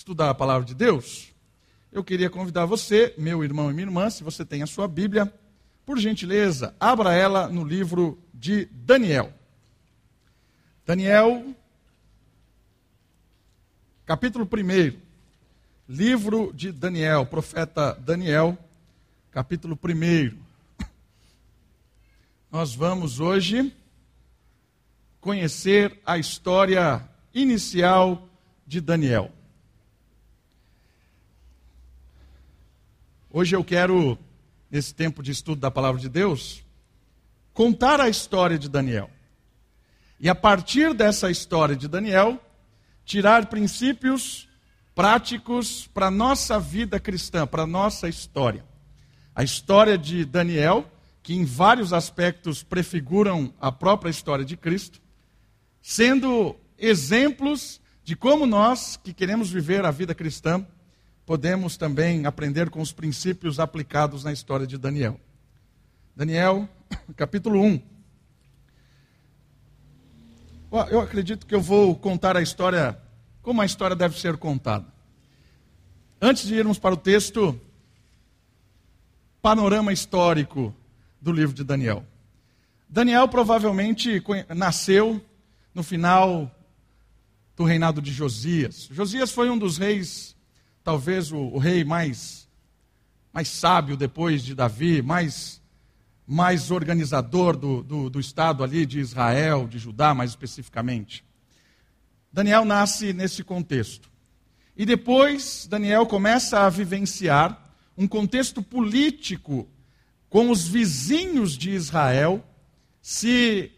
estudar a palavra de Deus, eu queria convidar você, meu irmão e minha irmã, se você tem a sua Bíblia, por gentileza, abra ela no livro de Daniel. Daniel, capítulo 1. Livro de Daniel, profeta Daniel, capítulo 1. Nós vamos hoje conhecer a história inicial de Daniel. Hoje eu quero, nesse tempo de estudo da palavra de Deus, contar a história de Daniel. E a partir dessa história de Daniel, tirar princípios práticos para a nossa vida cristã, para a nossa história. A história de Daniel, que em vários aspectos prefiguram a própria história de Cristo, sendo exemplos de como nós, que queremos viver a vida cristã, podemos também aprender com os princípios aplicados na história de Daniel. Daniel, capítulo 1. Eu acredito que eu vou contar a história como a história deve ser contada. Antes de irmos para o texto, panorama histórico do livro de Daniel. Daniel provavelmente nasceu no final do reinado de Josias. Josias foi um dos reis, talvez o, o rei mais, mais sábio depois de Davi, mais, mais organizador do, do, do estado ali de Israel, de Judá mais especificamente. Daniel nasce nesse contexto. E depois Daniel começa a vivenciar um contexto político com os vizinhos de Israel se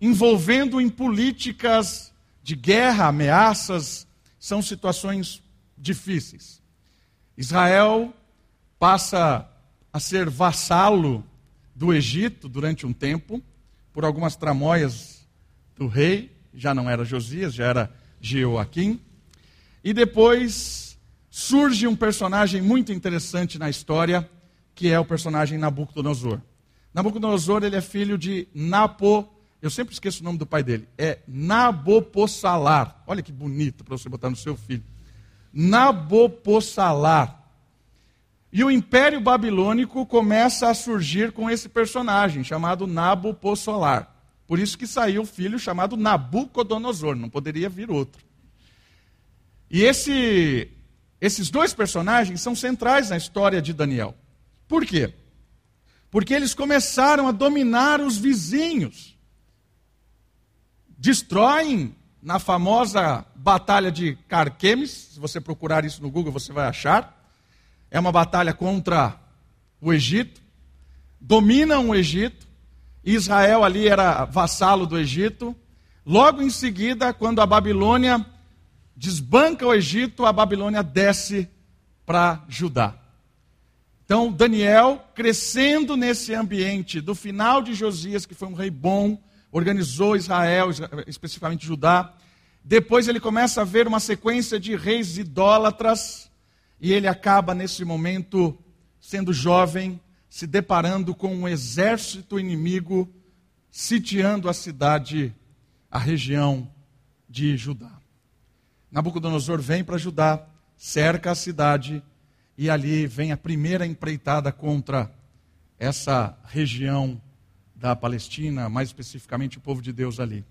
envolvendo em políticas de guerra, ameaças, são situações difíceis. Israel passa a ser vassalo do Egito durante um tempo, por algumas tramóias do rei, já não era Josias, já era Jeoaquim. E depois surge um personagem muito interessante na história, que é o personagem Nabucodonosor. Nabucodonosor ele é filho de Napo eu sempre esqueço o nome do pai dele. É Nabopossalar. Olha que bonito para você botar no seu filho. Nabopossalar. E o Império Babilônico começa a surgir com esse personagem chamado Nabopossalar. Por isso que saiu o filho chamado Nabucodonosor, não poderia vir outro. E esse, esses dois personagens são centrais na história de Daniel. Por quê? Porque eles começaram a dominar os vizinhos destroem na famosa Batalha de Carquemes. Se você procurar isso no Google, você vai achar. É uma batalha contra o Egito. Dominam o Egito. Israel ali era vassalo do Egito. Logo em seguida, quando a Babilônia desbanca o Egito, a Babilônia desce para Judá. Então, Daniel, crescendo nesse ambiente do final de Josias, que foi um rei bom, organizou Israel, especificamente Judá. Depois ele começa a ver uma sequência de reis idólatras e ele acaba nesse momento sendo jovem, se deparando com um exército inimigo sitiando a cidade, a região de Judá. Nabucodonosor vem para Judá, cerca a cidade e ali vem a primeira empreitada contra essa região da Palestina, mais especificamente o povo de Deus ali.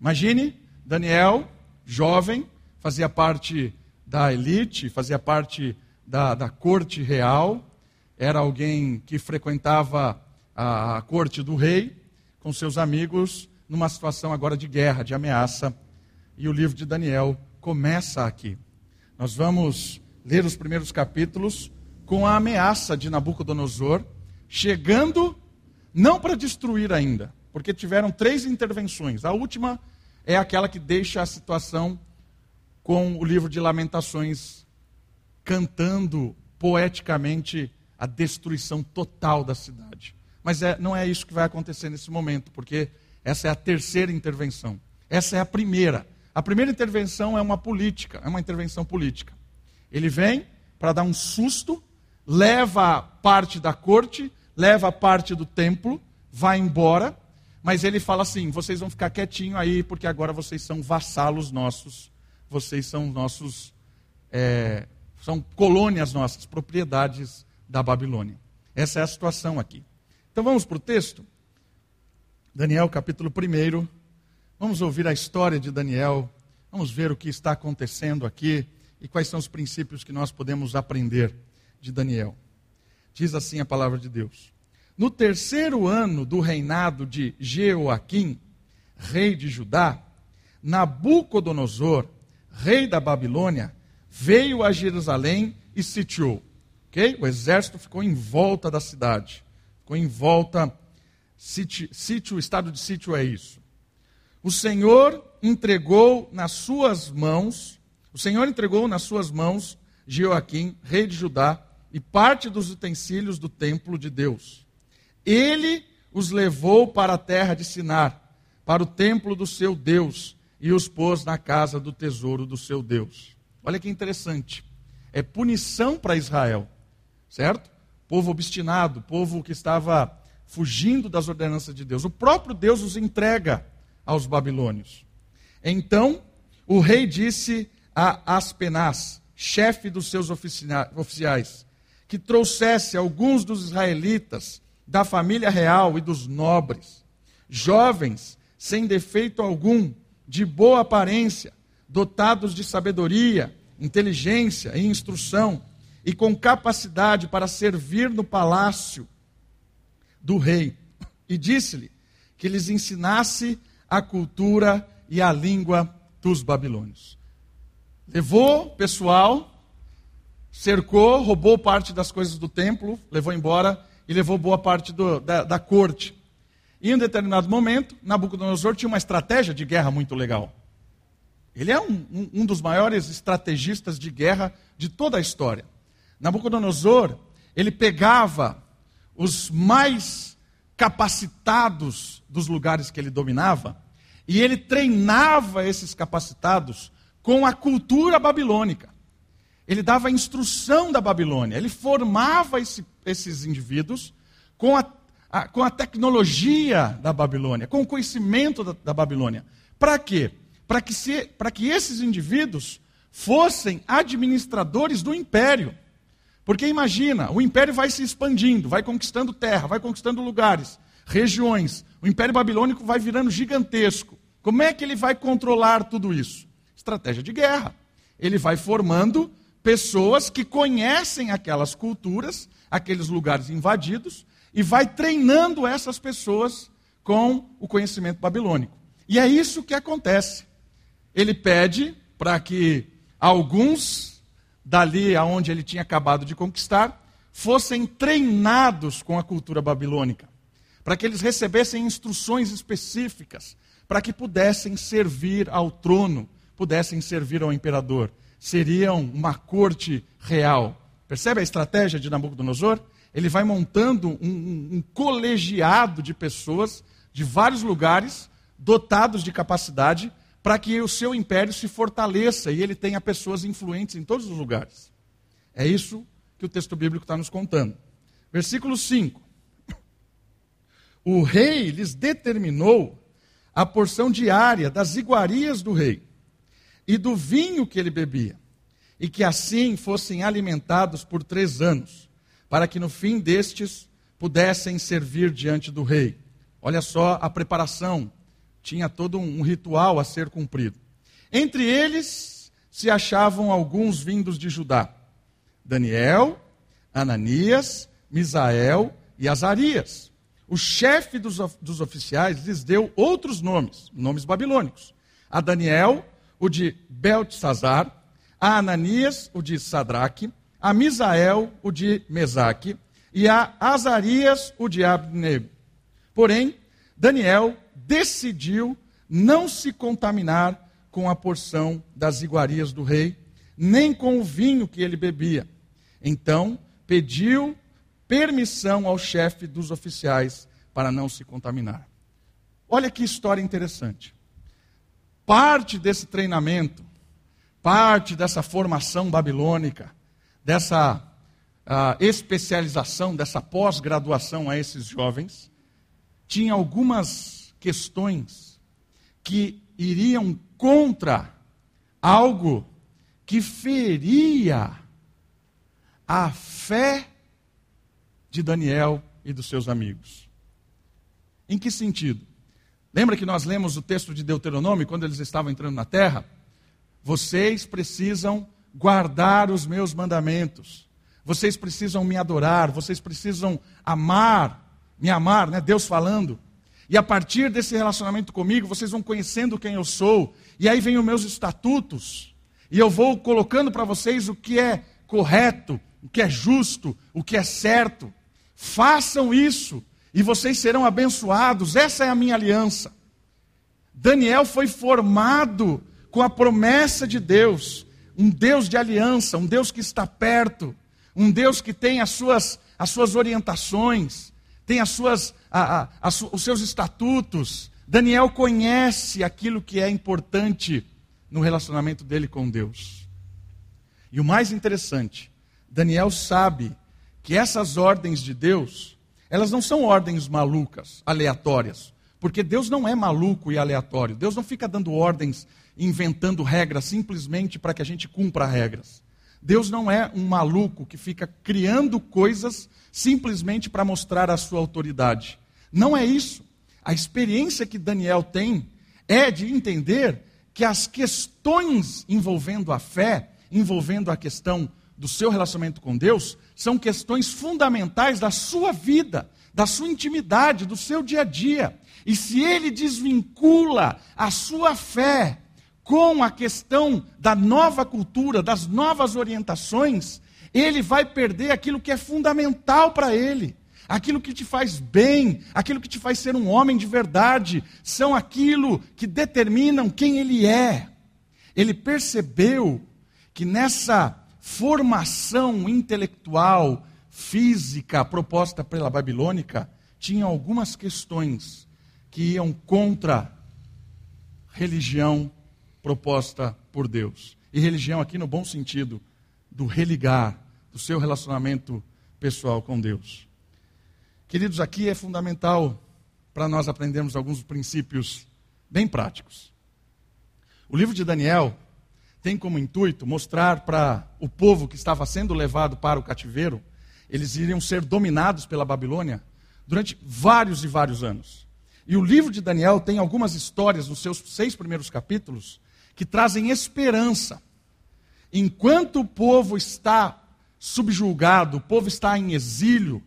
Imagine Daniel, jovem, fazia parte da elite, fazia parte da, da corte real, era alguém que frequentava a, a corte do rei com seus amigos, numa situação agora de guerra, de ameaça. E o livro de Daniel começa aqui. Nós vamos ler os primeiros capítulos com a ameaça de Nabucodonosor chegando não para destruir ainda, porque tiveram três intervenções. A última é aquela que deixa a situação com o livro de Lamentações cantando poeticamente a destruição total da cidade. Mas é, não é isso que vai acontecer nesse momento, porque essa é a terceira intervenção. Essa é a primeira. A primeira intervenção é uma política, é uma intervenção política. Ele vem para dar um susto, leva parte da corte, leva parte do templo, vai embora, mas ele fala assim: vocês vão ficar quietinho aí, porque agora vocês são vassalos nossos, vocês são nossos é, são colônias nossas, propriedades da Babilônia. Essa é a situação aqui. Então vamos para o texto? Daniel, capítulo 1. Vamos ouvir a história de Daniel. Vamos ver o que está acontecendo aqui e quais são os princípios que nós podemos aprender de Daniel. Diz assim a palavra de Deus: No terceiro ano do reinado de Jeoaquim, rei de Judá, Nabucodonosor, rei da Babilônia, veio a Jerusalém e sitiou. Okay? O exército ficou em volta da cidade. Ficou em volta. Sítio, sítio, estado de sítio é isso. O Senhor entregou nas suas mãos, o Senhor entregou nas suas mãos Jeoaquim, rei de Judá, e parte dos utensílios do templo de Deus. Ele os levou para a terra de Sinar, para o templo do seu Deus, e os pôs na casa do tesouro do seu Deus. Olha que interessante. É punição para Israel, certo? Povo obstinado, povo que estava fugindo das ordenanças de Deus. O próprio Deus os entrega aos babilônios. Então, o rei disse a Aspenaz, chefe dos seus oficiais, que trouxesse alguns dos israelitas da família real e dos nobres, jovens, sem defeito algum, de boa aparência, dotados de sabedoria, inteligência e instrução, e com capacidade para servir no palácio do rei. E disse-lhe que lhes ensinasse a cultura e a língua dos babilônios. Levou pessoal, cercou, roubou parte das coisas do templo, levou embora e levou boa parte do, da, da corte. E em um determinado momento, Nabucodonosor tinha uma estratégia de guerra muito legal. Ele é um, um, um, dos maiores estrategistas de guerra de toda a história. Nabucodonosor, ele pegava os mais capacitados dos lugares que ele dominava e ele treinava esses capacitados com a cultura babilônica. Ele dava a instrução da Babilônia, ele formava esse, esses indivíduos com a a, com a tecnologia da Babilônia, com o conhecimento da, da Babilônia. Para quê? Para que, que esses indivíduos fossem administradores do império. Porque imagina, o império vai se expandindo, vai conquistando terra, vai conquistando lugares, regiões. O império babilônico vai virando gigantesco. Como é que ele vai controlar tudo isso? Estratégia de guerra. Ele vai formando pessoas que conhecem aquelas culturas, aqueles lugares invadidos, e vai treinando essas pessoas com o conhecimento babilônico. E é isso que acontece. Ele pede para que alguns dali aonde ele tinha acabado de conquistar fossem treinados com a cultura babilônica, para que eles recebessem instruções específicas, para que pudessem servir ao trono, pudessem servir ao imperador. Seriam uma corte real. Percebe a estratégia de Nabucodonosor? ele vai montando um, um, um colegiado de pessoas de vários lugares, dotados de capacidade, para que o seu império se fortaleça e ele tenha pessoas influentes em todos os lugares. É isso que o texto bíblico está nos contando. Versículo 5. O rei lhes determinou a porção diária das iguarias do rei e do vinho que ele bebia, e que assim fossem alimentados por três anos para que no fim destes pudessem servir diante do rei. Olha só a preparação, tinha todo um ritual a ser cumprido. Entre eles se achavam alguns vindos de Judá: Daniel, Ananias, Misael e Azarias. O chefe dos, dos oficiais lhes deu outros nomes, nomes babilônicos. A Daniel, o de Beltesazar, a Ananias, o de Sadraque, a Misael, o de Mesaque, e a Azarias, o de Abneb. Porém, Daniel decidiu não se contaminar com a porção das iguarias do rei, nem com o vinho que ele bebia. Então, pediu permissão ao chefe dos oficiais para não se contaminar. Olha que história interessante. Parte desse treinamento, parte dessa formação babilônica, dessa uh, especialização, dessa pós-graduação a esses jovens, tinha algumas questões que iriam contra algo que feria a fé de Daniel e dos seus amigos. Em que sentido? Lembra que nós lemos o texto de Deuteronômio quando eles estavam entrando na terra? Vocês precisam guardar os meus mandamentos. Vocês precisam me adorar, vocês precisam amar, me amar, né? Deus falando. E a partir desse relacionamento comigo, vocês vão conhecendo quem eu sou. E aí vem os meus estatutos. E eu vou colocando para vocês o que é correto, o que é justo, o que é certo. Façam isso e vocês serão abençoados. Essa é a minha aliança. Daniel foi formado com a promessa de Deus, um Deus de aliança, um Deus que está perto, um Deus que tem as suas, as suas orientações, tem as suas, a, a, a, os seus estatutos. Daniel conhece aquilo que é importante no relacionamento dele com Deus. E o mais interessante, Daniel sabe que essas ordens de Deus, elas não são ordens malucas, aleatórias. Porque Deus não é maluco e aleatório. Deus não fica dando ordens, inventando regras simplesmente para que a gente cumpra regras. Deus não é um maluco que fica criando coisas simplesmente para mostrar a sua autoridade. Não é isso. A experiência que Daniel tem é de entender que as questões envolvendo a fé, envolvendo a questão do seu relacionamento com Deus, são questões fundamentais da sua vida, da sua intimidade, do seu dia a dia. E se ele desvincula a sua fé com a questão da nova cultura, das novas orientações, ele vai perder aquilo que é fundamental para ele. Aquilo que te faz bem, aquilo que te faz ser um homem de verdade, são aquilo que determinam quem ele é. Ele percebeu que nessa formação intelectual, física proposta pela babilônica, tinha algumas questões que iam contra religião proposta por Deus. E religião aqui no bom sentido, do religar, do seu relacionamento pessoal com Deus. Queridos, aqui é fundamental para nós aprendermos alguns princípios bem práticos. O livro de Daniel tem como intuito mostrar para o povo que estava sendo levado para o cativeiro, eles iriam ser dominados pela Babilônia durante vários e vários anos. E o livro de Daniel tem algumas histórias nos seus seis primeiros capítulos que trazem esperança. Enquanto o povo está subjulgado, o povo está em exílio,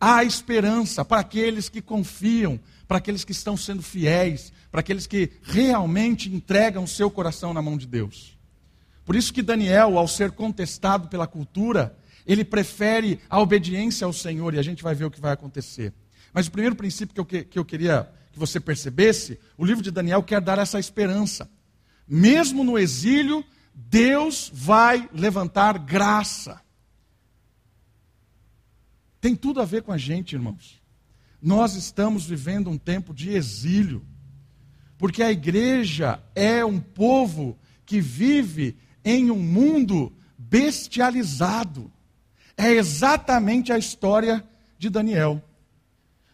há esperança para aqueles que confiam, para aqueles que estão sendo fiéis, para aqueles que realmente entregam o seu coração na mão de Deus. Por isso que Daniel, ao ser contestado pela cultura, ele prefere a obediência ao Senhor e a gente vai ver o que vai acontecer. Mas o primeiro princípio que eu, que, que eu queria que você percebesse, o livro de Daniel quer dar essa esperança. Mesmo no exílio, Deus vai levantar graça. Tem tudo a ver com a gente, irmãos. Nós estamos vivendo um tempo de exílio, porque a igreja é um povo que vive em um mundo bestializado. É exatamente a história de Daniel.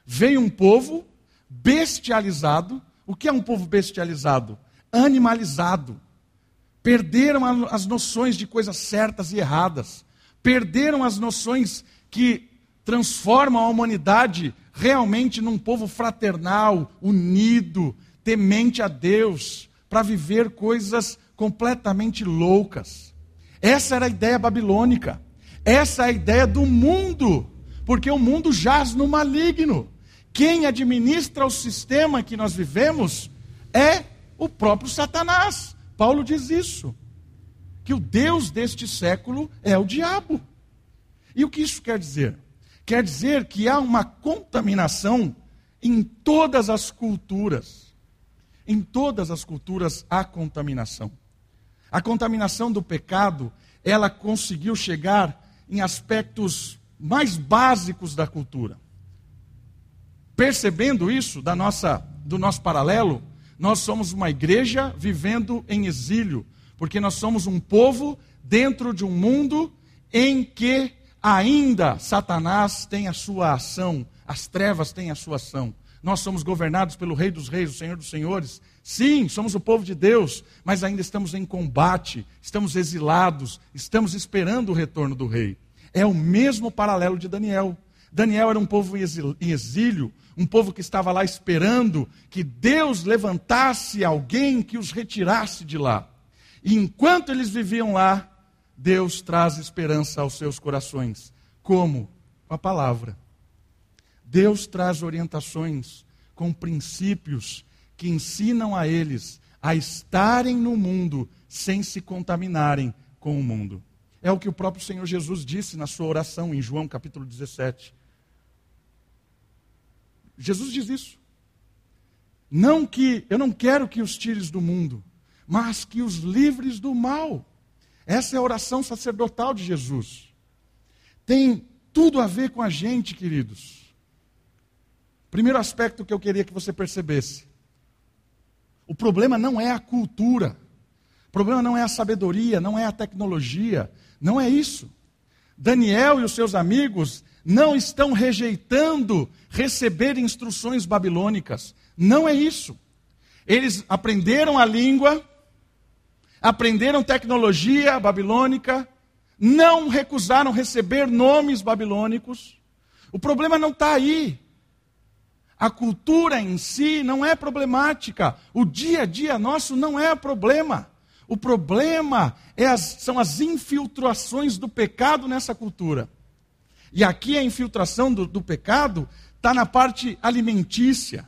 Veio um povo bestializado. O que é um povo bestializado? Animalizado. Perderam as noções de coisas certas e erradas. Perderam as noções que transformam a humanidade realmente num povo fraternal, unido, temente a Deus, para viver coisas completamente loucas. Essa era a ideia babilônica. Essa é a ideia do mundo, porque o mundo jaz no maligno. Quem administra o sistema que nós vivemos é o próprio Satanás. Paulo diz isso. Que o Deus deste século é o diabo. E o que isso quer dizer? Quer dizer que há uma contaminação em todas as culturas. Em todas as culturas há contaminação. A contaminação do pecado, ela conseguiu chegar em aspectos mais básicos da cultura. Percebendo isso da nossa, do nosso paralelo, nós somos uma igreja vivendo em exílio, porque nós somos um povo dentro de um mundo em que ainda Satanás tem a sua ação, as trevas têm a sua ação. nós somos governados pelo Rei dos Reis, o Senhor dos Senhores. Sim, somos o povo de Deus, mas ainda estamos em combate, estamos exilados, estamos esperando o retorno do Rei. É o mesmo paralelo de Daniel. Daniel era um povo em exílio, um povo que estava lá esperando que Deus levantasse alguém que os retirasse de lá. E enquanto eles viviam lá, Deus traz esperança aos seus corações. Como? Com a palavra. Deus traz orientações com princípios que ensinam a eles a estarem no mundo sem se contaminarem com o mundo. É o que o próprio Senhor Jesus disse na sua oração em João capítulo 17. Jesus diz isso. Não que eu não quero que os tires do mundo, mas que os livres do mal. Essa é a oração sacerdotal de Jesus. Tem tudo a ver com a gente, queridos. Primeiro aspecto que eu queria que você percebesse: o problema não é a cultura, o problema não é a sabedoria, não é a tecnologia, não é isso. Daniel e os seus amigos não estão rejeitando receber instruções babilônicas. Não é isso. Eles aprenderam a língua, aprenderam tecnologia babilônica, não recusaram receber nomes babilônicos. O problema não está aí. A cultura em si não é problemática. O dia a dia nosso não é problema. O problema é as, são as infiltrações do pecado nessa cultura. E aqui a infiltração do, do pecado está na parte alimentícia.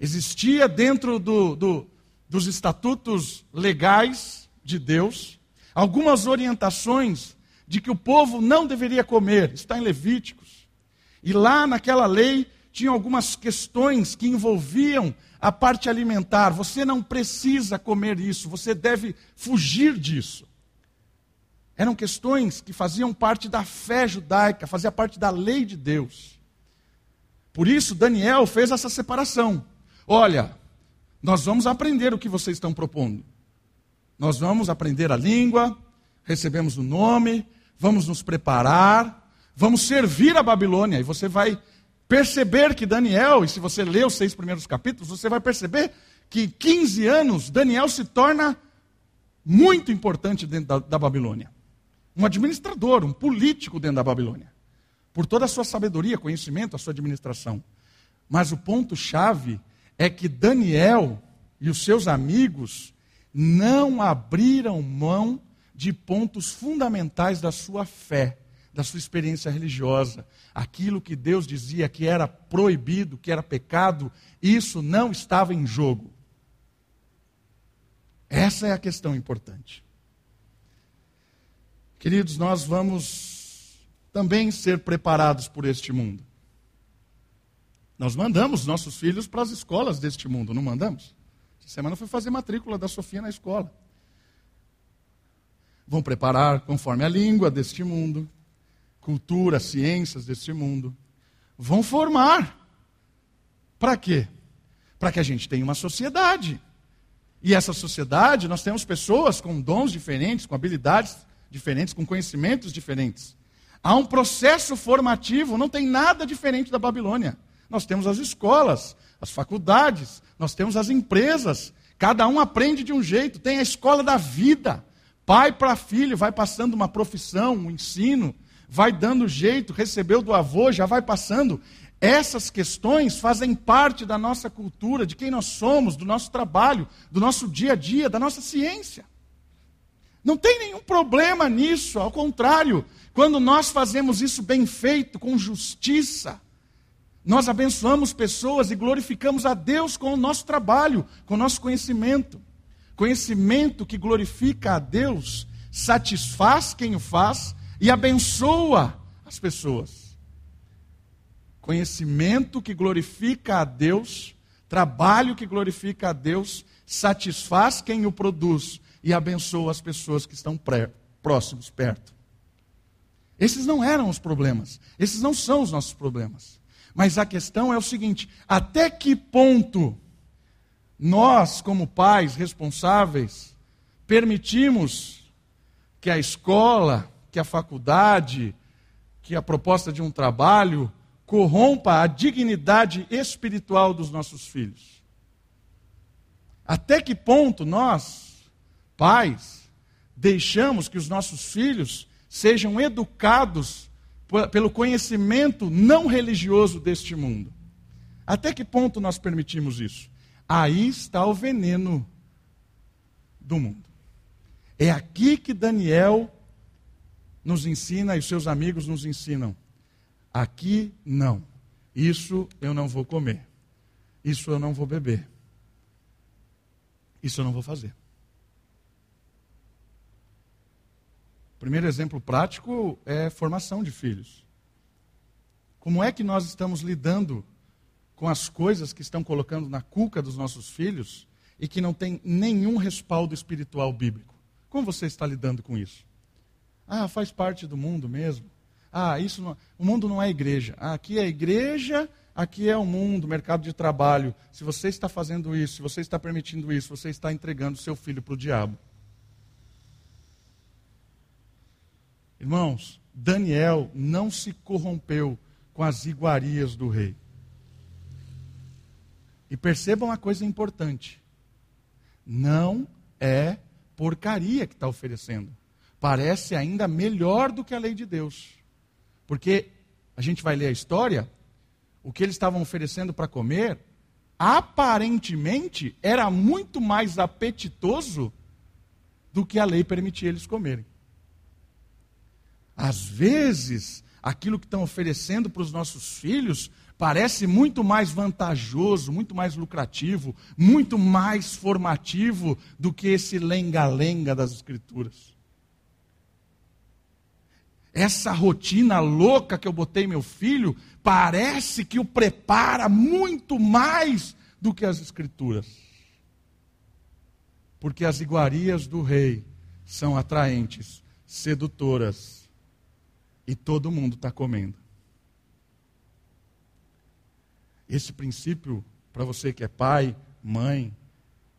Existia dentro do, do, dos estatutos legais de Deus algumas orientações de que o povo não deveria comer. Está em Levíticos. E lá naquela lei tinha algumas questões que envolviam a parte alimentar. Você não precisa comer isso, você deve fugir disso. Eram questões que faziam parte da fé judaica, fazia parte da lei de Deus. Por isso, Daniel fez essa separação. Olha, nós vamos aprender o que vocês estão propondo. Nós vamos aprender a língua, recebemos o nome, vamos nos preparar, vamos servir a Babilônia. E você vai perceber que Daniel, e se você ler os seis primeiros capítulos, você vai perceber que em 15 anos Daniel se torna muito importante dentro da, da Babilônia um administrador, um político dentro da Babilônia. Por toda a sua sabedoria, conhecimento, a sua administração. Mas o ponto-chave é que Daniel e os seus amigos não abriram mão de pontos fundamentais da sua fé, da sua experiência religiosa. Aquilo que Deus dizia que era proibido, que era pecado, isso não estava em jogo. Essa é a questão importante. Queridos, nós vamos também ser preparados por este mundo. Nós mandamos nossos filhos para as escolas deste mundo, não mandamos? Essa semana foi fazer matrícula da Sofia na escola. Vão preparar conforme a língua deste mundo, cultura, ciências deste mundo. Vão formar. Para quê? Para que a gente tenha uma sociedade. E essa sociedade, nós temos pessoas com dons diferentes, com habilidades diferentes, com conhecimentos diferentes. Há um processo formativo, não tem nada diferente da Babilônia. Nós temos as escolas, as faculdades, nós temos as empresas, cada um aprende de um jeito, tem a escola da vida. Pai para filho vai passando uma profissão, um ensino, vai dando jeito, recebeu do avô, já vai passando. Essas questões fazem parte da nossa cultura, de quem nós somos, do nosso trabalho, do nosso dia a dia, da nossa ciência. Não tem nenhum problema nisso, ao contrário, quando nós fazemos isso bem feito, com justiça, nós abençoamos pessoas e glorificamos a Deus com o nosso trabalho, com o nosso conhecimento. Conhecimento que glorifica a Deus satisfaz quem o faz e abençoa as pessoas. Conhecimento que glorifica a Deus, trabalho que glorifica a Deus, satisfaz quem o produz e abençoa as pessoas que estão pré, próximos, perto. Esses não eram os problemas. Esses não são os nossos problemas. Mas a questão é o seguinte: até que ponto nós, como pais responsáveis, permitimos que a escola, que a faculdade, que a proposta de um trabalho corrompa a dignidade espiritual dos nossos filhos. Até que ponto nós, pais, deixamos que os nossos filhos sejam educados pelo conhecimento não religioso deste mundo? Até que ponto nós permitimos isso? Aí está o veneno do mundo. É aqui que Daniel nos ensina e seus amigos nos ensinam. Aqui não. Isso eu não vou comer. Isso eu não vou beber. Isso eu não vou fazer. Primeiro exemplo prático é formação de filhos. Como é que nós estamos lidando com as coisas que estão colocando na cuca dos nossos filhos e que não tem nenhum respaldo espiritual bíblico? Como você está lidando com isso? Ah, faz parte do mundo mesmo. Ah, isso não, o mundo não é igreja. Ah, aqui é igreja, aqui é o mundo, mercado de trabalho. Se você está fazendo isso, se você está permitindo isso, você está entregando seu filho para o diabo. Irmãos, Daniel não se corrompeu com as iguarias do rei. E percebam uma coisa importante: não é porcaria que está oferecendo parece ainda melhor do que a lei de Deus. Porque a gente vai ler a história, o que eles estavam oferecendo para comer, aparentemente era muito mais apetitoso do que a lei permitia eles comerem. Às vezes, aquilo que estão oferecendo para os nossos filhos parece muito mais vantajoso, muito mais lucrativo, muito mais formativo do que esse lenga-lenga das Escrituras essa rotina louca que eu botei meu filho, parece que o prepara muito mais do que as escrituras. Porque as iguarias do rei são atraentes, sedutoras, e todo mundo está comendo. Esse princípio, para você que é pai, mãe,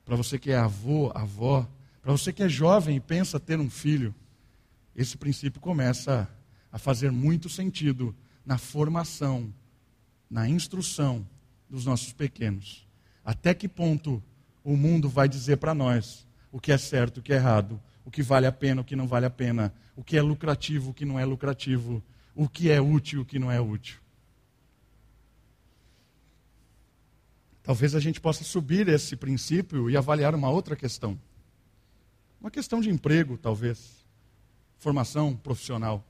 para você que é avô, avó, para você que é jovem e pensa ter um filho, esse princípio começa a fazer muito sentido na formação, na instrução dos nossos pequenos. Até que ponto o mundo vai dizer para nós o que é certo, o que é errado, o que vale a pena, o que não vale a pena, o que é lucrativo, o que não é lucrativo, o que é útil, o que não é útil. Talvez a gente possa subir esse princípio e avaliar uma outra questão. Uma questão de emprego, talvez formação profissional.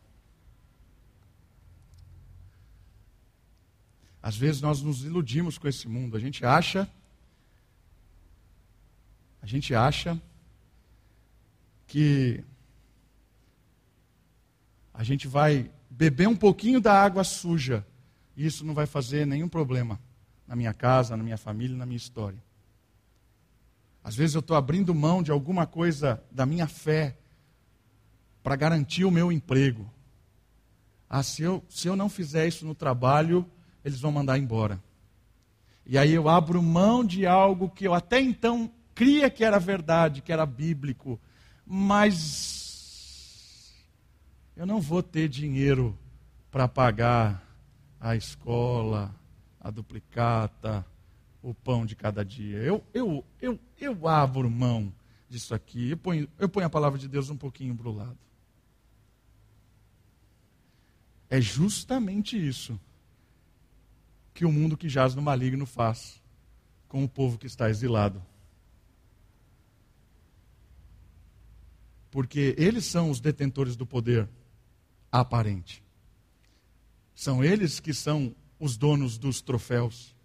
Às vezes nós nos iludimos com esse mundo. A gente acha a gente acha que a gente vai beber um pouquinho da água suja e isso não vai fazer nenhum problema na minha casa, na minha família, na minha história. Às vezes eu estou abrindo mão de alguma coisa da minha fé para garantir o meu emprego. Ah, se eu, se eu não fizer isso no trabalho, eles vão mandar embora. E aí eu abro mão de algo que eu até então cria que era verdade, que era bíblico, mas eu não vou ter dinheiro para pagar a escola, a duplicata, o pão de cada dia. Eu, eu, eu, eu abro mão disso aqui. Eu ponho, eu ponho a palavra de Deus um pouquinho para o lado. É justamente isso que o mundo que jaz no maligno faz com o povo que está exilado. Porque eles são os detentores do poder aparente. São eles que são os donos dos troféus.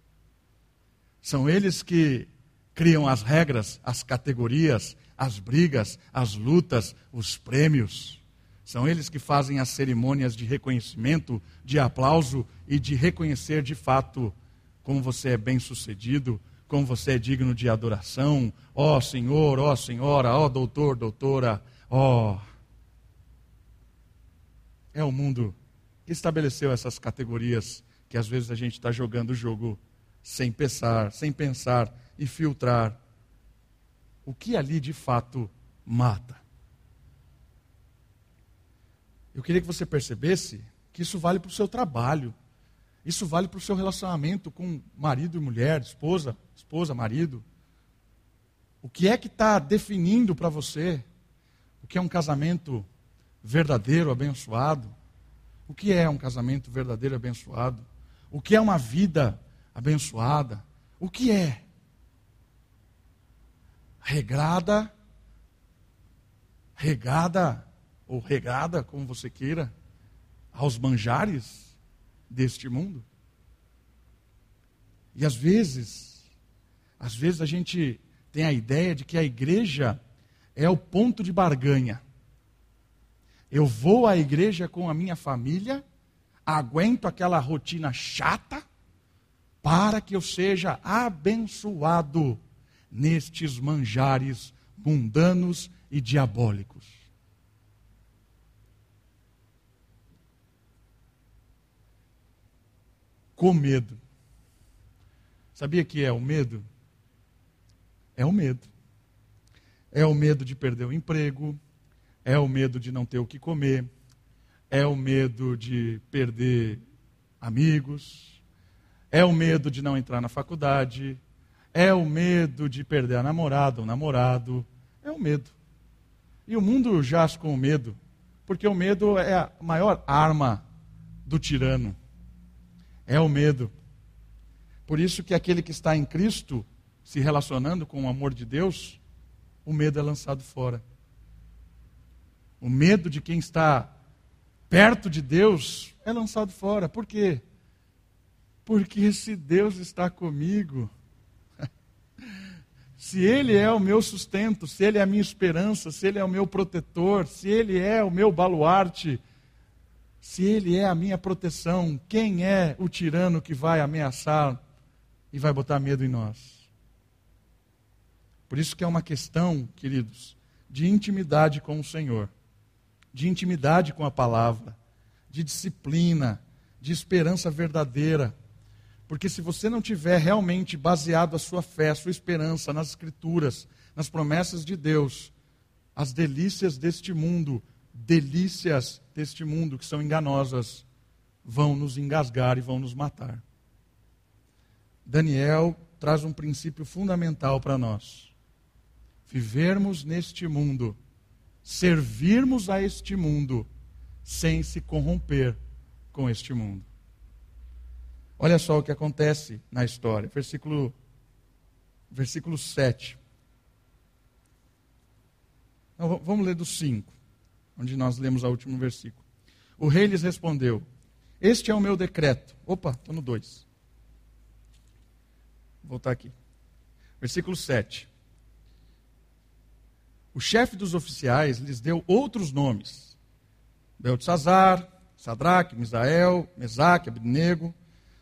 São eles que criam as regras, as categorias, as brigas, as lutas, os prêmios. São eles que fazem as cerimônias de reconhecimento, de aplauso e de reconhecer de fato como você é bem sucedido, como você é digno de adoração. Ó oh, Senhor, ó oh, Senhora, ó oh, doutor, doutora, ó. É o mundo que estabeleceu essas categorias que às vezes a gente está jogando o jogo sem pensar, sem pensar e filtrar o que ali de fato mata. Eu queria que você percebesse que isso vale para o seu trabalho. Isso vale para o seu relacionamento com marido e mulher, esposa, esposa, marido. O que é que está definindo para você o que é um casamento verdadeiro, abençoado? O que é um casamento verdadeiro, abençoado? O que é uma vida abençoada? O que é? Regrada, regada, ou regada, como você queira, aos manjares deste mundo. E às vezes, às vezes a gente tem a ideia de que a igreja é o ponto de barganha. Eu vou à igreja com a minha família, aguento aquela rotina chata, para que eu seja abençoado nestes manjares mundanos e diabólicos. Com medo. Sabia que é o medo? É o medo. É o medo de perder o emprego, é o medo de não ter o que comer, é o medo de perder amigos, é o medo de não entrar na faculdade, é o medo de perder a namorada ou namorado, é o medo. E o mundo jaz com o medo, porque o medo é a maior arma do tirano. É o medo. Por isso que aquele que está em Cristo, se relacionando com o amor de Deus, o medo é lançado fora. O medo de quem está perto de Deus é lançado fora. Por quê? Porque se Deus está comigo, se Ele é o meu sustento, se Ele é a minha esperança, se Ele é o meu protetor, se Ele é o meu baluarte, se Ele é a minha proteção, quem é o tirano que vai ameaçar e vai botar medo em nós? Por isso que é uma questão, queridos, de intimidade com o Senhor, de intimidade com a palavra, de disciplina, de esperança verdadeira. Porque se você não tiver realmente baseado a sua fé, a sua esperança nas Escrituras, nas promessas de Deus, as delícias deste mundo, delícias deste mundo que são enganosas, vão nos engasgar e vão nos matar. Daniel traz um princípio fundamental para nós. Vivermos neste mundo, servirmos a este mundo, sem se corromper com este mundo. Olha só o que acontece na história. Versículo, versículo 7. Não, vamos ler do 5, onde nós lemos o último versículo. O rei lhes respondeu: Este é o meu decreto. Opa, estou no 2. Vou voltar aqui. Versículo 7. O chefe dos oficiais lhes deu outros nomes: Beltesazar, Sadraque, Misael, Mesaque, Abednego.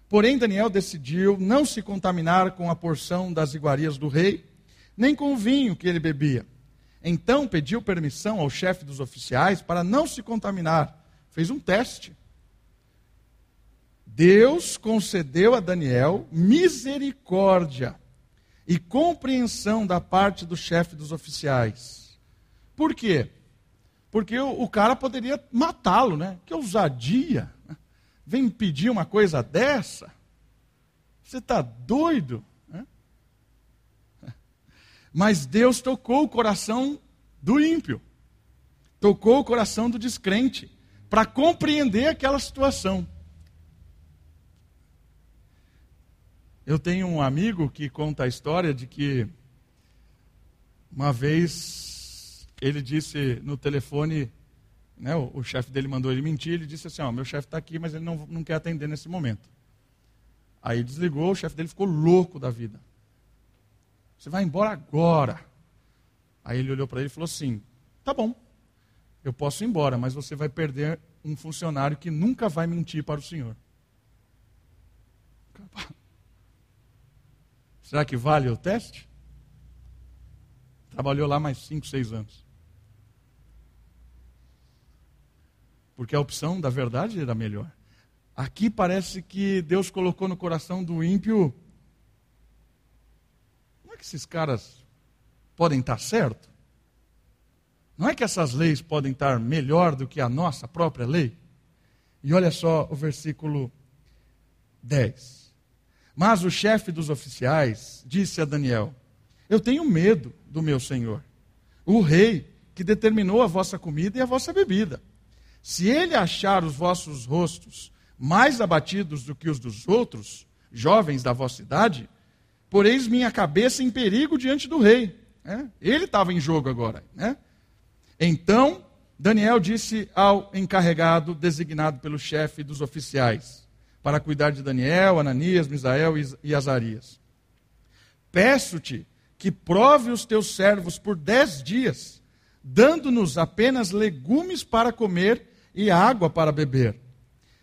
Porém, Daniel decidiu não se contaminar com a porção das iguarias do rei, nem com o vinho que ele bebia. Então pediu permissão ao chefe dos oficiais para não se contaminar. Fez um teste. Deus concedeu a Daniel misericórdia e compreensão da parte do chefe dos oficiais. Por quê? Porque o, o cara poderia matá-lo, né? Que ousadia vem me pedir uma coisa dessa? Você está doido? Mas Deus tocou o coração do ímpio, tocou o coração do descrente, para compreender aquela situação. Eu tenho um amigo que conta a história de que uma vez ele disse no telefone né, o, o chefe dele mandou ele mentir, ele disse assim, ó, meu chefe está aqui, mas ele não, não quer atender nesse momento. Aí desligou, o chefe dele ficou louco da vida. Você vai embora agora. Aí ele olhou para ele e falou assim, tá bom, eu posso ir embora, mas você vai perder um funcionário que nunca vai mentir para o senhor. Será que vale o teste? Trabalhou lá mais 5, 6 anos. porque a opção da verdade era melhor. Aqui parece que Deus colocou no coração do ímpio. Que esses caras podem estar certo? Não é que essas leis podem estar melhor do que a nossa própria lei? E olha só o versículo Dez. Mas o chefe dos oficiais disse a Daniel: Eu tenho medo do meu senhor, o rei que determinou a vossa comida e a vossa bebida. Se ele achar os vossos rostos mais abatidos do que os dos outros, jovens da vossa idade, poreis minha cabeça em perigo diante do rei. É? Ele estava em jogo agora. Né? Então, Daniel disse ao encarregado designado pelo chefe dos oficiais para cuidar de Daniel, Ananias, Misael e Azarias: Peço-te que prove os teus servos por dez dias, dando-nos apenas legumes para comer e água para beber.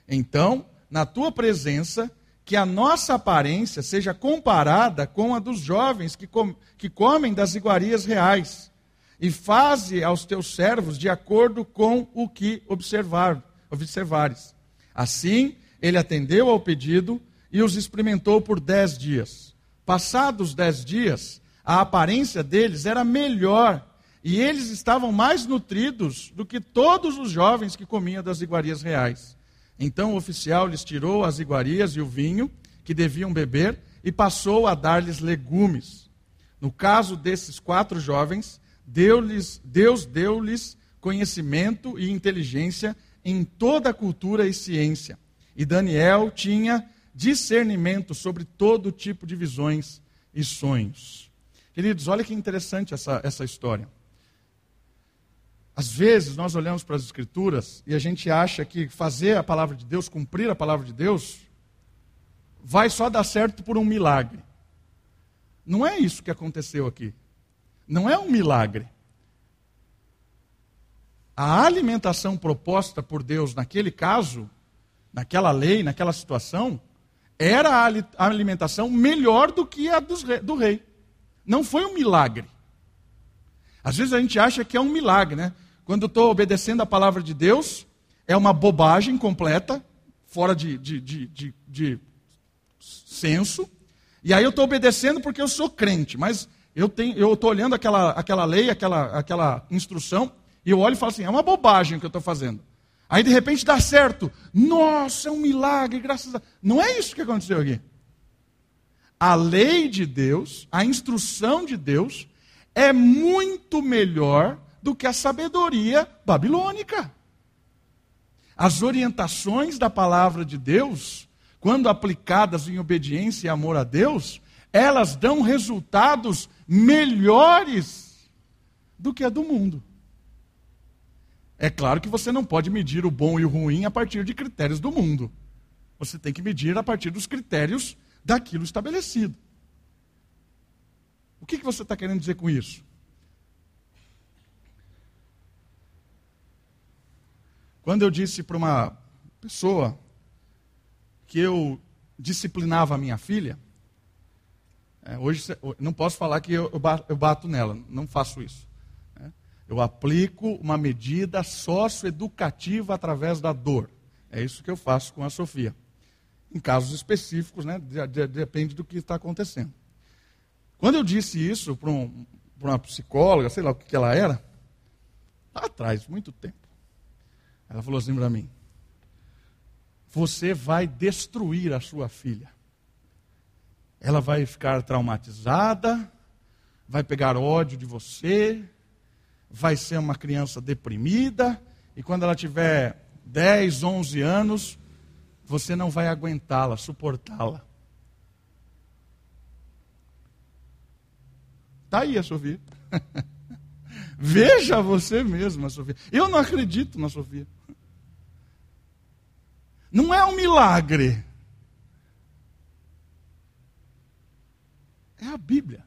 Então, na tua presença, que a nossa aparência seja comparada com a dos jovens que, com, que comem das iguarias reais, e faze aos teus servos de acordo com o que observar, observares. Assim, ele atendeu ao pedido e os experimentou por dez dias. Passados dez dias, a aparência deles era melhor e eles estavam mais nutridos do que todos os jovens que comiam das iguarias reais. Então o oficial lhes tirou as iguarias e o vinho que deviam beber e passou a dar-lhes legumes. No caso desses quatro jovens, Deus, deu-lhes conhecimento e inteligência em toda a cultura e ciência. E Daniel tinha discernimento sobre todo tipo de visões e sonhos. Queridos, olha que interessante essa, essa história. Às vezes nós olhamos para as Escrituras e a gente acha que fazer a palavra de Deus, cumprir a palavra de Deus, vai só dar certo por um milagre. Não é isso que aconteceu aqui. Não é um milagre. A alimentação proposta por Deus naquele caso, naquela lei, naquela situação, era a alimentação melhor do que a do rei. Não foi um milagre. Às vezes a gente acha que é um milagre, né? Quando estou obedecendo a palavra de Deus, é uma bobagem completa, fora de, de, de, de, de senso. E aí eu estou obedecendo porque eu sou crente, mas eu estou olhando aquela, aquela lei, aquela, aquela instrução, e eu olho e falo assim: é uma bobagem o que eu estou fazendo. Aí de repente dá certo. Nossa, é um milagre, graças a Não é isso que aconteceu aqui. A lei de Deus, a instrução de Deus, é muito melhor do que a sabedoria babilônica. As orientações da palavra de Deus, quando aplicadas em obediência e amor a Deus, elas dão resultados melhores do que a do mundo. É claro que você não pode medir o bom e o ruim a partir de critérios do mundo. Você tem que medir a partir dos critérios daquilo estabelecido. O que, que você está querendo dizer com isso? Quando eu disse para uma pessoa que eu disciplinava a minha filha, é, hoje não posso falar que eu, eu bato nela, não faço isso. Né? Eu aplico uma medida socioeducativa através da dor. É isso que eu faço com a Sofia. Em casos específicos, né? depende do que está acontecendo. Quando eu disse isso para um, uma psicóloga, sei lá o que, que ela era, lá atrás, muito tempo. Ela falou assim para mim: Você vai destruir a sua filha. Ela vai ficar traumatizada, vai pegar ódio de você, vai ser uma criança deprimida, e quando ela tiver 10, 11 anos, você não vai aguentá-la, suportá-la. Está aí a Sofia. Veja você mesma, Sofia. Eu não acredito na Sofia. Não é um milagre. É a Bíblia.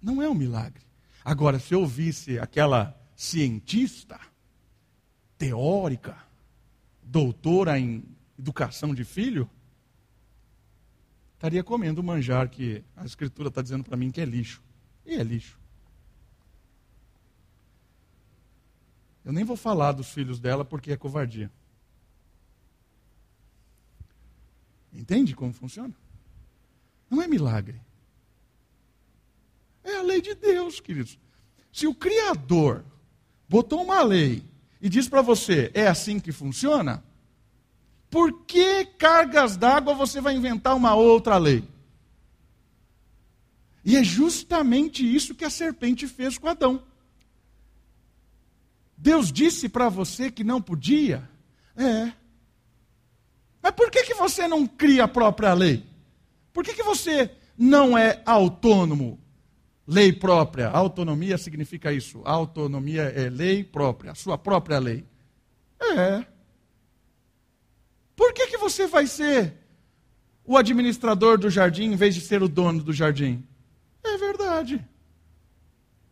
Não é um milagre. Agora, se eu ouvisse aquela cientista, teórica, doutora em educação de filho, estaria comendo o manjar que a Escritura está dizendo para mim que é lixo. E é lixo. Eu nem vou falar dos filhos dela porque é covardia. Entende como funciona? Não é milagre. É a lei de Deus, queridos. Se o Criador botou uma lei e diz para você, é assim que funciona, por que cargas d'água você vai inventar uma outra lei? E é justamente isso que a serpente fez com Adão. Deus disse para você que não podia? É. Mas por que, que você não cria a própria lei? Por que, que você não é autônomo? Lei própria. Autonomia significa isso. Autonomia é lei própria, sua própria lei. É. Por que, que você vai ser o administrador do jardim em vez de ser o dono do jardim? É verdade.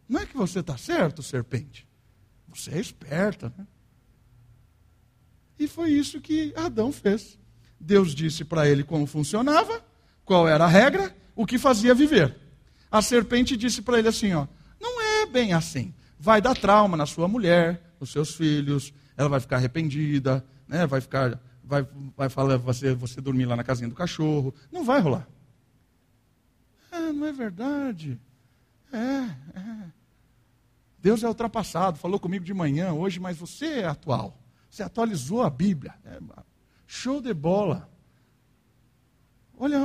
Não é que você está certo, serpente. Você é esperta, né? E foi isso que Adão fez. Deus disse para ele como funcionava, qual era a regra, o que fazia viver. A serpente disse para ele assim: ó, não é bem assim. Vai dar trauma na sua mulher, nos seus filhos, ela vai ficar arrependida, né? vai ficar, vai, vai falar você, você dormir lá na casinha do cachorro. Não vai rolar. Ah, não é verdade. É, é. Deus é ultrapassado, falou comigo de manhã, hoje, mas você é atual. Você atualizou a Bíblia. É, show de bola. Olha,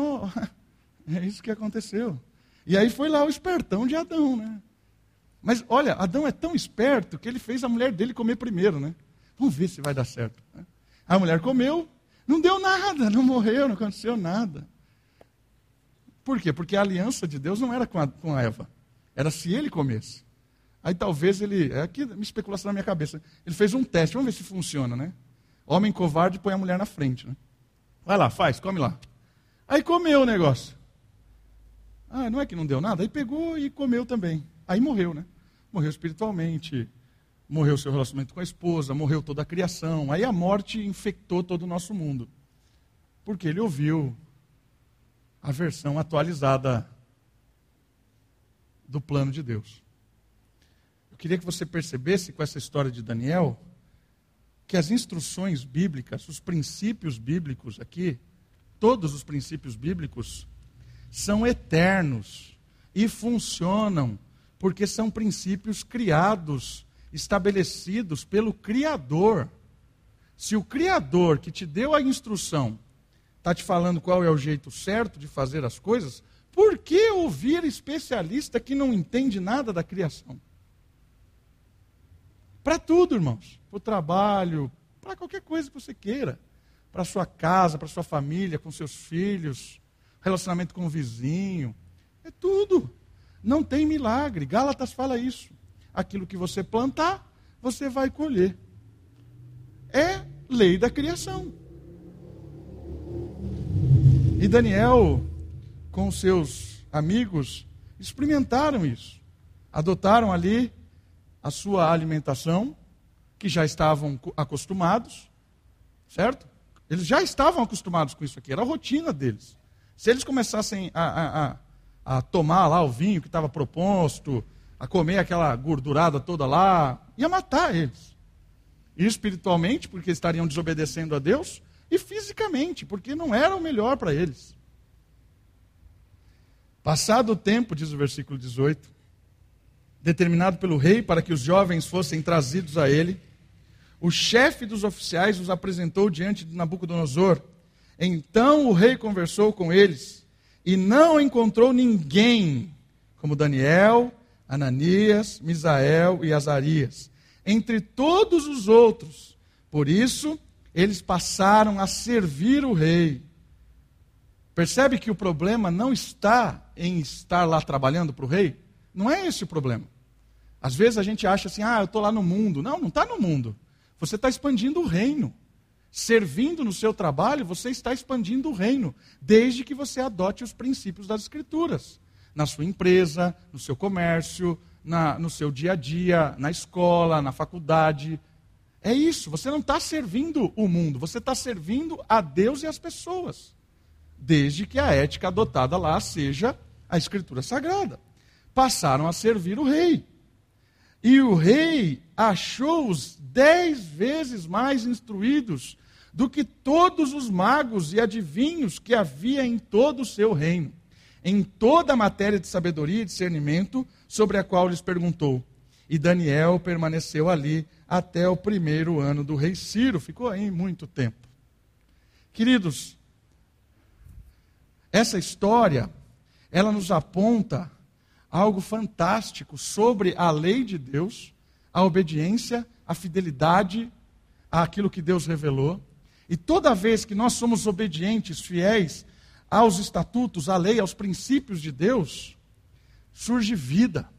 é isso que aconteceu. E aí foi lá o espertão de Adão, né? Mas olha, Adão é tão esperto que ele fez a mulher dele comer primeiro, né? Vamos ver se vai dar certo. Né? A mulher comeu, não deu nada, não morreu, não aconteceu nada. Por quê? Porque a aliança de Deus não era com a, com a Eva, era se ele comesse. Aí talvez ele, é aqui uma especulação na minha cabeça, ele fez um teste, vamos ver se funciona, né? Homem covarde põe a mulher na frente, né? Vai lá, faz, come lá. Aí comeu o negócio. Ah, não é que não deu nada? Aí pegou e comeu também. Aí morreu, né? Morreu espiritualmente, morreu seu relacionamento com a esposa, morreu toda a criação. Aí a morte infectou todo o nosso mundo. Porque ele ouviu a versão atualizada do plano de Deus. Eu queria que você percebesse com essa história de Daniel que as instruções bíblicas, os princípios bíblicos aqui, todos os princípios bíblicos, são eternos e funcionam porque são princípios criados, estabelecidos pelo Criador. Se o Criador que te deu a instrução está te falando qual é o jeito certo de fazer as coisas, por que ouvir especialista que não entende nada da criação? Para tudo, irmãos. Para o trabalho, para qualquer coisa que você queira. Para sua casa, para sua família, com seus filhos, relacionamento com o vizinho. É tudo. Não tem milagre. Gálatas fala isso. Aquilo que você plantar, você vai colher. É lei da criação. E Daniel, com seus amigos, experimentaram isso. Adotaram ali a sua alimentação, que já estavam acostumados, certo? Eles já estavam acostumados com isso aqui, era a rotina deles. Se eles começassem a, a, a, tomar lá o vinho que estava proposto, a comer aquela gordurada toda lá, ia matar eles. E espiritualmente, porque estariam desobedecendo a Deus, e fisicamente, porque não era o melhor para eles. Passado o tempo, diz o versículo 18, determinado pelo rei para que os jovens fossem trazidos a ele, o chefe dos oficiais os apresentou diante de Nabucodonosor. Então o rei conversou com eles e não encontrou ninguém como Daniel, Ananias, Misael e Azarias, entre todos os outros. Por isso, eles passaram a servir o rei. Percebe que o problema não está em estar lá trabalhando para o rei? Não é esse o problema. Às vezes a gente acha assim, ah, eu estou lá no mundo. Não, não está no mundo. Você está expandindo o reino. Servindo no seu trabalho, você está expandindo o reino, desde que você adote os princípios das Escrituras. Na sua empresa, no seu comércio, na, no seu dia a dia, na escola, na faculdade. É isso, você não está servindo o mundo, você está servindo a Deus e as pessoas. Desde que a ética adotada lá seja a Escritura Sagrada. Passaram a servir o rei. E o rei achou-os dez vezes mais instruídos do que todos os magos e adivinhos que havia em todo o seu reino, em toda a matéria de sabedoria e discernimento sobre a qual lhes perguntou. E Daniel permaneceu ali até o primeiro ano do rei Ciro, ficou aí muito tempo. Queridos, essa história, ela nos aponta algo fantástico sobre a lei de Deus, a obediência, a fidelidade àquilo que Deus revelou. E toda vez que nós somos obedientes, fiéis aos estatutos, à lei, aos princípios de Deus, surge vida.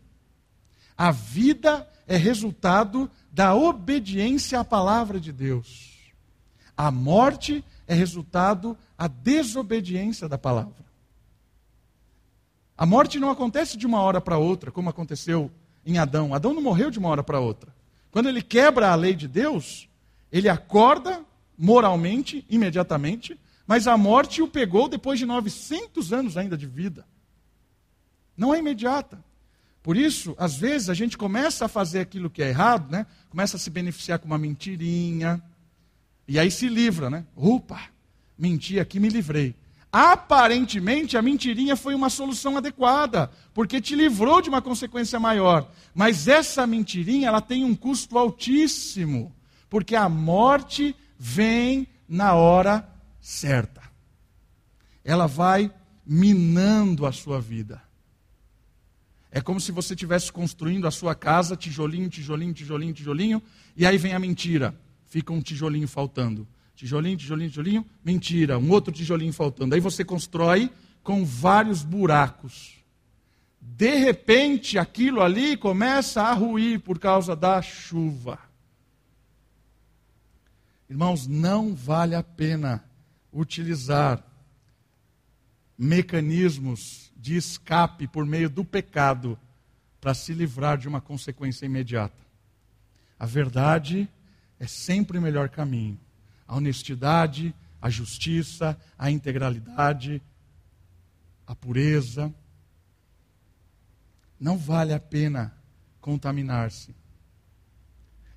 A vida é resultado da obediência à palavra de Deus. A morte é resultado da desobediência da palavra. A morte não acontece de uma hora para outra, como aconteceu em Adão. Adão não morreu de uma hora para outra. Quando ele quebra a lei de Deus, ele acorda moralmente, imediatamente, mas a morte o pegou depois de 900 anos ainda de vida. Não é imediata. Por isso, às vezes, a gente começa a fazer aquilo que é errado, né? começa a se beneficiar com uma mentirinha, e aí se livra, né? Opa, menti aqui, me livrei. Aparentemente, a mentirinha foi uma solução adequada, porque te livrou de uma consequência maior. Mas essa mentirinha, ela tem um custo altíssimo, porque a morte vem na hora certa. Ela vai minando a sua vida. É como se você estivesse construindo a sua casa, tijolinho, tijolinho, tijolinho, tijolinho, e aí vem a mentira. Fica um tijolinho faltando. Tijolinho, tijolinho, tijolinho, mentira, um outro tijolinho faltando. Aí você constrói com vários buracos. De repente, aquilo ali começa a ruir por causa da chuva. Irmãos, não vale a pena utilizar mecanismos de escape por meio do pecado para se livrar de uma consequência imediata. A verdade é sempre o melhor caminho a honestidade, a justiça, a integralidade, a pureza. Não vale a pena contaminar-se.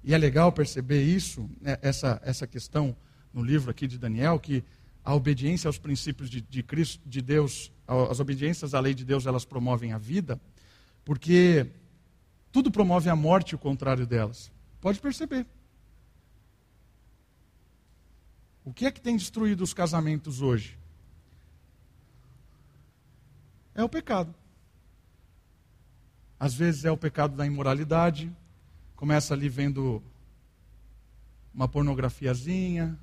E é legal perceber isso, né, essa, essa questão no livro aqui de Daniel, que a obediência aos princípios de, de Cristo, de Deus, as obediências à lei de Deus, elas promovem a vida, porque tudo promove a morte o contrário delas. Pode perceber. O que é que tem destruído os casamentos hoje? É o pecado. Às vezes é o pecado da imoralidade. Começa ali vendo uma pornografiazinha.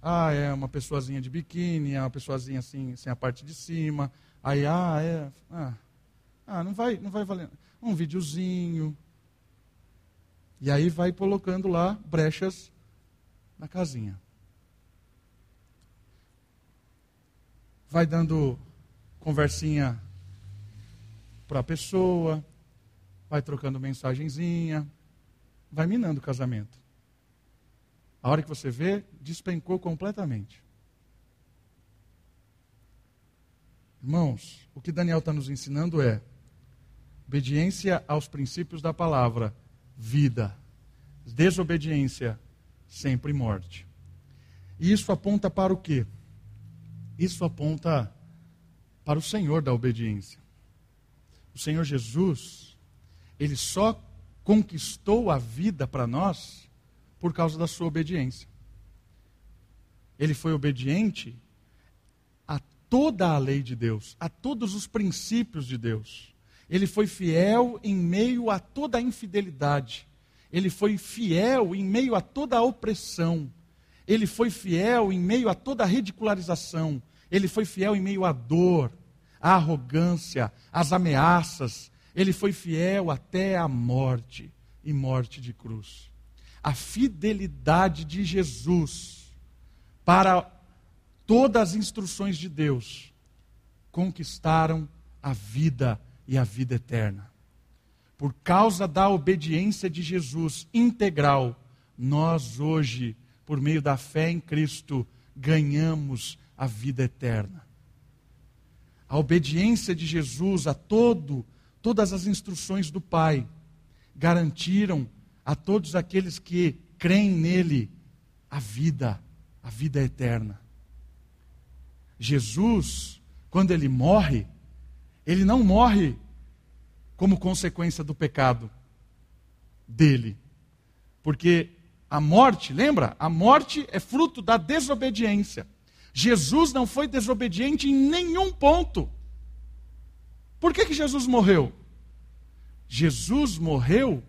Ah, é uma pessoazinha de biquíni, é uma pessoazinha assim, sem a parte de cima. Aí, ah, é. Ah, ah não vai, não vai valer. Um videozinho. E aí vai colocando lá brechas na casinha. Vai dando conversinha para a pessoa, vai trocando mensagenzinha, vai minando o casamento. A hora que você vê, despencou completamente. Irmãos, o que Daniel está nos ensinando é obediência aos princípios da palavra, vida. Desobediência, sempre morte. E isso aponta para o quê? Isso aponta para o Senhor da obediência. O Senhor Jesus, ele só conquistou a vida para nós por causa da sua obediência. Ele foi obediente a toda a lei de Deus, a todos os princípios de Deus. Ele foi fiel em meio a toda a infidelidade. Ele foi fiel em meio a toda a opressão. Ele foi fiel em meio a toda a ridicularização. Ele foi fiel em meio à dor, à arrogância, às ameaças. Ele foi fiel até a morte e morte de cruz. A fidelidade de Jesus para todas as instruções de Deus conquistaram a vida e a vida eterna. Por causa da obediência de Jesus integral, nós hoje por meio da fé em Cristo, ganhamos a vida eterna. A obediência de Jesus a todo, todas as instruções do Pai garantiram a todos aqueles que creem nele a vida, a vida eterna. Jesus, quando ele morre, ele não morre como consequência do pecado dele. Porque a morte, lembra? A morte é fruto da desobediência. Jesus não foi desobediente em nenhum ponto. Por que, que Jesus morreu? Jesus morreu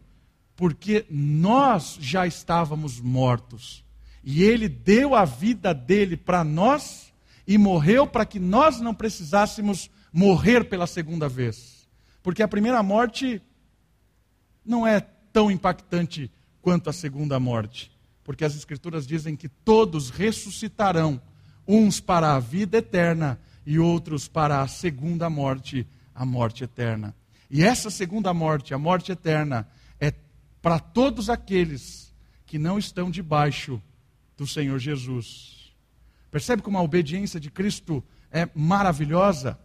porque nós já estávamos mortos. E ele deu a vida dele para nós e morreu para que nós não precisássemos morrer pela segunda vez. Porque a primeira morte não é tão impactante quanto a segunda morte. Porque as Escrituras dizem que todos ressuscitarão, uns para a vida eterna e outros para a segunda morte, a morte eterna. E essa segunda morte, a morte eterna, é para todos aqueles que não estão debaixo do Senhor Jesus. Percebe como a obediência de Cristo é maravilhosa?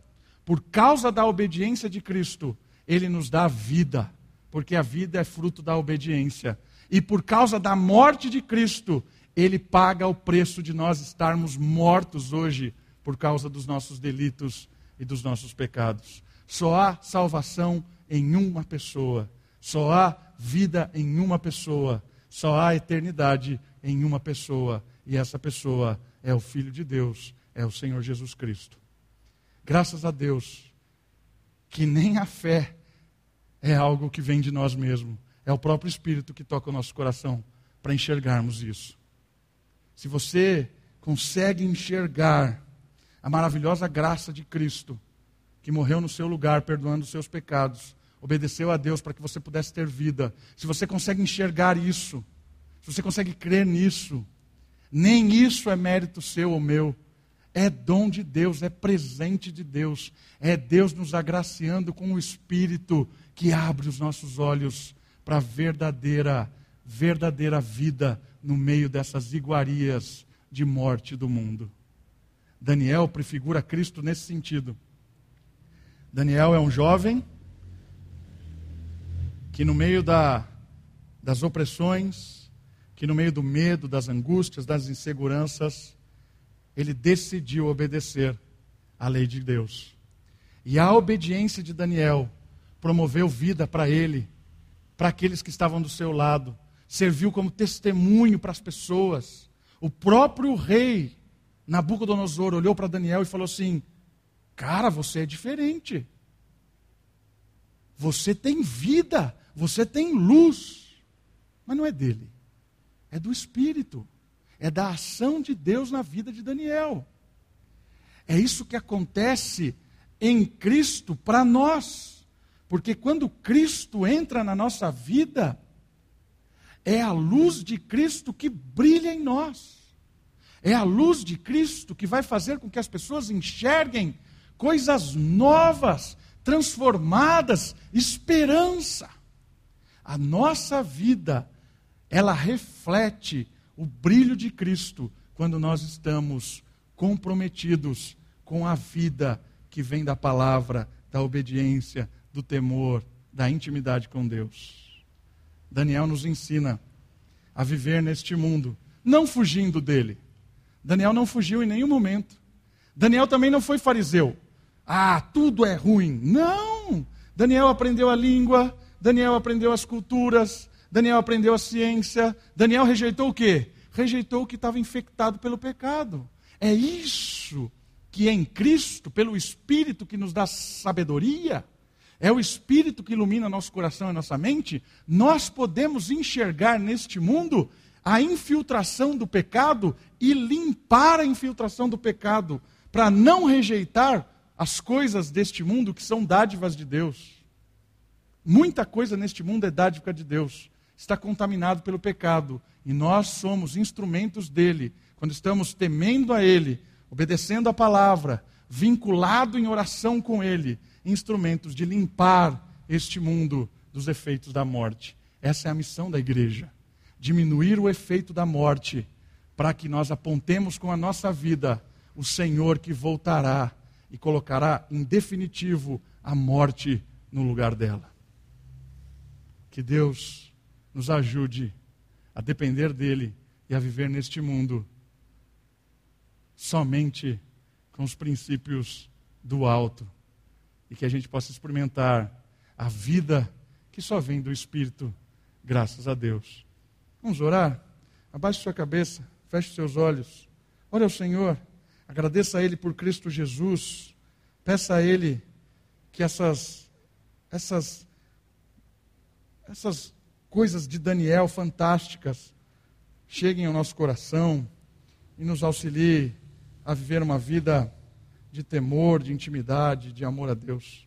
Por causa da obediência de Cristo, ele nos dá vida, porque a vida é fruto da obediência. E por causa da morte de Cristo, ele paga o preço de nós estarmos mortos hoje por causa dos nossos delitos e dos nossos pecados. Só há salvação em uma pessoa, só há vida em uma pessoa, só há eternidade em uma pessoa, e essa pessoa é o Filho de Deus, é o Senhor Jesus Cristo. Graças a Deus, que nem a fé é algo que vem de nós mesmos, é o próprio Espírito que toca o nosso coração para enxergarmos isso. Se você consegue enxergar a maravilhosa graça de Cristo, que morreu no seu lugar, perdoando os seus pecados, obedeceu a Deus para que você pudesse ter vida. Se você consegue enxergar isso, se você consegue crer nisso, nem isso é mérito seu ou meu. É dom de Deus, é presente de Deus. É Deus nos agraciando com o Espírito que abre os nossos olhos para a verdadeira, verdadeira vida no meio dessas iguarias de morte do mundo. Daniel prefigura Cristo nesse sentido. Daniel é um jovem que, no meio da, das opressões, que no meio do medo, das angústias, das inseguranças, ele decidiu obedecer à lei de Deus. E a obediência de Daniel promoveu vida para ele, para aqueles que estavam do seu lado, serviu como testemunho para as pessoas. O próprio rei Nabucodonosor olhou para Daniel e falou assim: Cara, você é diferente. Você tem vida, você tem luz. Mas não é dele, é do Espírito, é da ação de Deus na vida de Daniel. É isso que acontece em Cristo para nós. Porque quando Cristo entra na nossa vida, é a luz de Cristo que brilha em nós. É a luz de Cristo que vai fazer com que as pessoas enxerguem coisas novas, transformadas, esperança. A nossa vida, ela reflete o brilho de Cristo quando nós estamos comprometidos com a vida que vem da palavra, da obediência, do temor, da intimidade com Deus. Daniel nos ensina a viver neste mundo, não fugindo dele. Daniel não fugiu em nenhum momento. Daniel também não foi fariseu. Ah, tudo é ruim. Não! Daniel aprendeu a língua, Daniel aprendeu as culturas, Daniel aprendeu a ciência. Daniel rejeitou o quê? Rejeitou o que estava infectado pelo pecado. É isso que em Cristo, pelo Espírito que nos dá sabedoria, é o Espírito que ilumina nosso coração e nossa mente, nós podemos enxergar neste mundo a infiltração do pecado e limpar a infiltração do pecado, para não rejeitar as coisas deste mundo que são dádivas de Deus. Muita coisa neste mundo é dádiva de Deus. Está contaminado pelo pecado. E nós somos instrumentos dele. Quando estamos temendo a ele, obedecendo a palavra, vinculado em oração com ele, instrumentos de limpar este mundo dos efeitos da morte. Essa é a missão da igreja. Diminuir o efeito da morte, para que nós apontemos com a nossa vida o Senhor que voltará e colocará em definitivo a morte no lugar dela. Que Deus nos ajude a depender dEle e a viver neste mundo somente com os princípios do alto e que a gente possa experimentar a vida que só vem do Espírito, graças a Deus. Vamos orar? Abaixe sua cabeça, feche seus olhos, ore ao Senhor. Agradeça a Ele por Cristo Jesus. Peça a Ele que essas, essas, essas coisas de Daniel fantásticas cheguem ao nosso coração e nos auxilie a viver uma vida de temor, de intimidade, de amor a Deus.